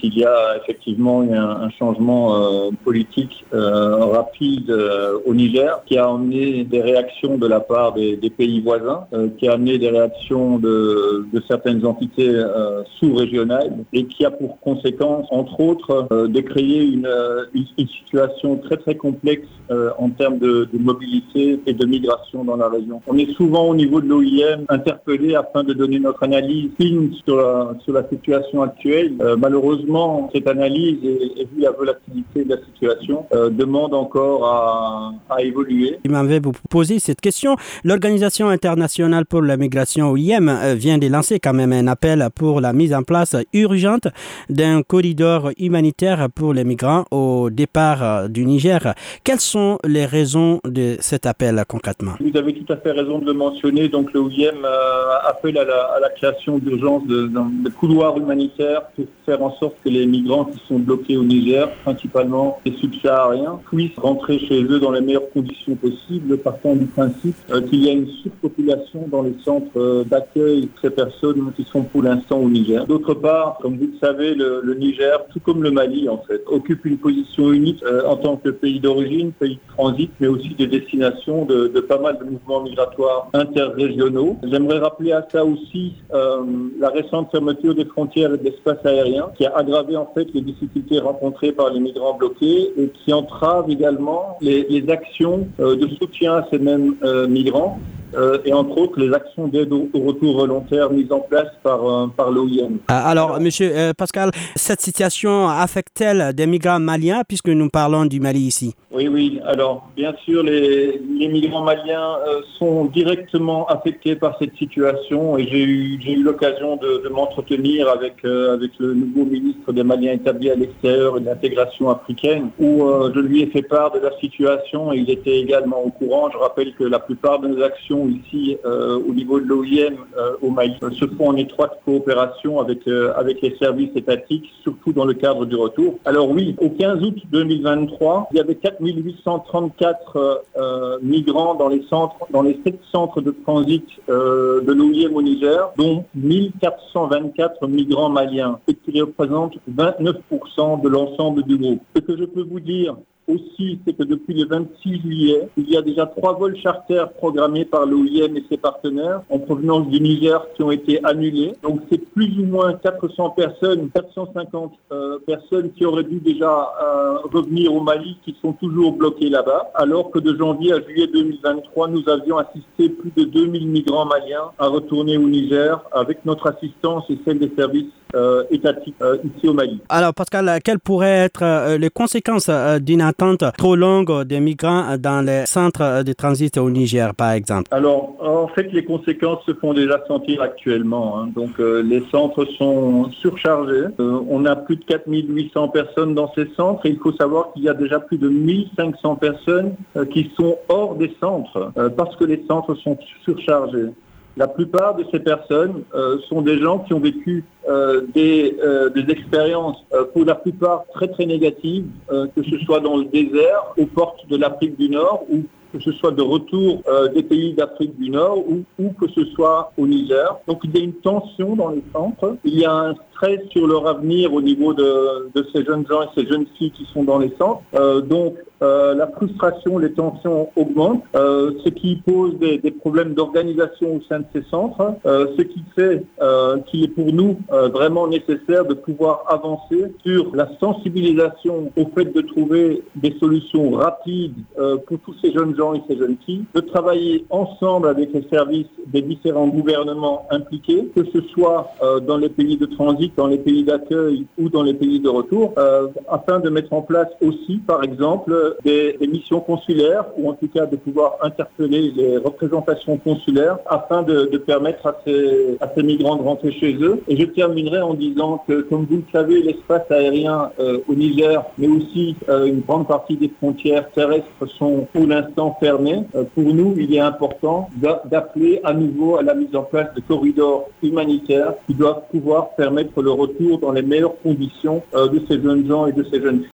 Il y a effectivement un, changement euh, politique euh, rapide euh, au Niger qui a amené des réactions de la part des, pays voisins, qui a amené des réactions de, certaines entités sous-régionales et qui a pour conséquence, entre autres, de créer une, situation très très complexe en termes de, mobilité et de migration dans la région. On est souvent au niveau de l'OIM interpellé afin de donner notre analyse fine sur la situation actuelle. malheureusement, cette analyse et, vu la volatilité de la situation euh, demande encore à, à évoluer. Il m'avait poser cette question. L'Organisation internationale pour la migration OIM euh, vient de lancer quand même un appel pour la mise en place urgente d'un corridor humanitaire pour les migrants au départ euh, du Niger. Quelles sont les raisons de cet appel concrètement? Vous avez tout à fait raison de le mentionner. Donc le OIM appelle à la, à la création d'urgence de, de, de couloirs humanitaires pour faire en sorte que les migrants qui sont bloqués au Niger, principalement les subsahariens, puissent rentrer chez eux dans les meilleures conditions possibles, partant du principe euh, qu'il y a une surpopulation dans les centres euh, d'accueil de ces personnes qui sont pour l'instant au Niger. D'autre part, comme vous le savez, le, Niger, tout comme le Mali en fait, occupe une position unique euh, en tant que pays d'origine, pays de transit, mais aussi de destination de, pas mal de mouvements migratoires interrégionaux. J'aimerais rappeler à ça aussi la récente fermeture des frontières et de l'espace aérien qui a aggravé en fait les difficultés rencontrées par les migrants bloqués et qui entravent également les, les actions euh, de soutien à ces mêmes euh, migrants euh, et entre autres les actions d'aide au, au, retour volontaire mises en place par, euh, par l'OIM. Alors, Monsieur euh, Pascal, cette situation affecte-t-elle des migrants maliens puisque nous parlons du Mali ici Oui, oui. Alors, bien sûr, les, les migrants maliens sont directement affectés par cette situation et j'ai eu, eu l'occasion de, de m'entretenir avec, avec le nouveau ministre des Maliens établis à l'extérieur et de l'intégration africaine où je lui ai fait part de la situation et il était également au courant. Je rappelle que la plupart de nos actions ici euh, au niveau de l'OIM euh, au Mali se font en étroite coopération avec, euh, avec les services étatiques, surtout dans le cadre du retour. Alors oui, au 15 août 2023, il y avait 4834 migrants dans les centres, dans les sept centres de transit de l'OIM au Niger, dont 1424 migrants maliens, ce qui représente 29% de l'ensemble du groupe. Ce que je peux vous dire aussi, c'est que depuis le 26 juillet, il y a déjà trois vols charters programmés par l'OIM et ses partenaires en provenance du Niger qui ont été annulés. Donc c'est plus ou moins 400 personnes, 450 euh, personnes qui auraient dû déjà euh, revenir au Mali qui sont toujours bloquées là-bas, alors que de janvier à juillet 2023, nous avions assisté plus de 2000 migrants maliens à retourner au Niger avec notre assistance et celle des services euh, étatique euh, ici au Mali. Alors Pascal, quelles pourraient être euh, les conséquences euh, d'une trop longue des migrants dans les centres de transit au Niger par exemple Alors en fait les conséquences se font déjà sentir actuellement. Hein. Donc euh, les centres sont surchargés. Euh, on a plus de 4800 personnes dans ces centres et il faut savoir qu'il y a déjà plus de 1500 personnes euh, qui sont hors des centres parce que les centres sont surchargés. La plupart de ces personnes euh, sont des gens qui ont vécu euh, des, euh, des, expériences, pour la plupart très très négatives, que ce soit dans le désert, aux portes de l'Afrique du Nord, ou que ce soit de retour euh, des pays d'Afrique du Nord, ou, que ce soit au Niger. Donc il y a une tension dans les centres, il y a un stress sur leur avenir au niveau de, ces jeunes gens et ces jeunes filles qui sont dans les centres. donc euh, la frustration, les tensions augmentent, euh, ce qui pose des, des problèmes d'organisation au sein de ces centres, euh, ce qui fait euh, qu'il est pour nous euh, vraiment nécessaire de pouvoir avancer sur la sensibilisation au fait de trouver des solutions rapides euh, pour tous ces jeunes et ces jeunes filles, de travailler ensemble avec les services des différents gouvernements impliqués, que ce soit dans les pays de transit, dans les pays d'accueil ou dans les pays de retour, afin de mettre en place aussi, par exemple, des, missions consulaires ou en tout cas de pouvoir interpeller les représentations consulaires afin de, permettre à ces, à ces, migrants de rentrer chez eux. Et je terminerai en disant que, comme vous le savez, l'espace aérien euh, au Niger, mais aussi euh, une grande partie des frontières terrestres sont pour l'instant Euh, pour nous, il est important d'appeler à nouveau à la mise en place de corridors humanitaires qui doivent pouvoir permettre le retour dans les meilleures conditions de ces jeunes gens et de ces jeunes filles.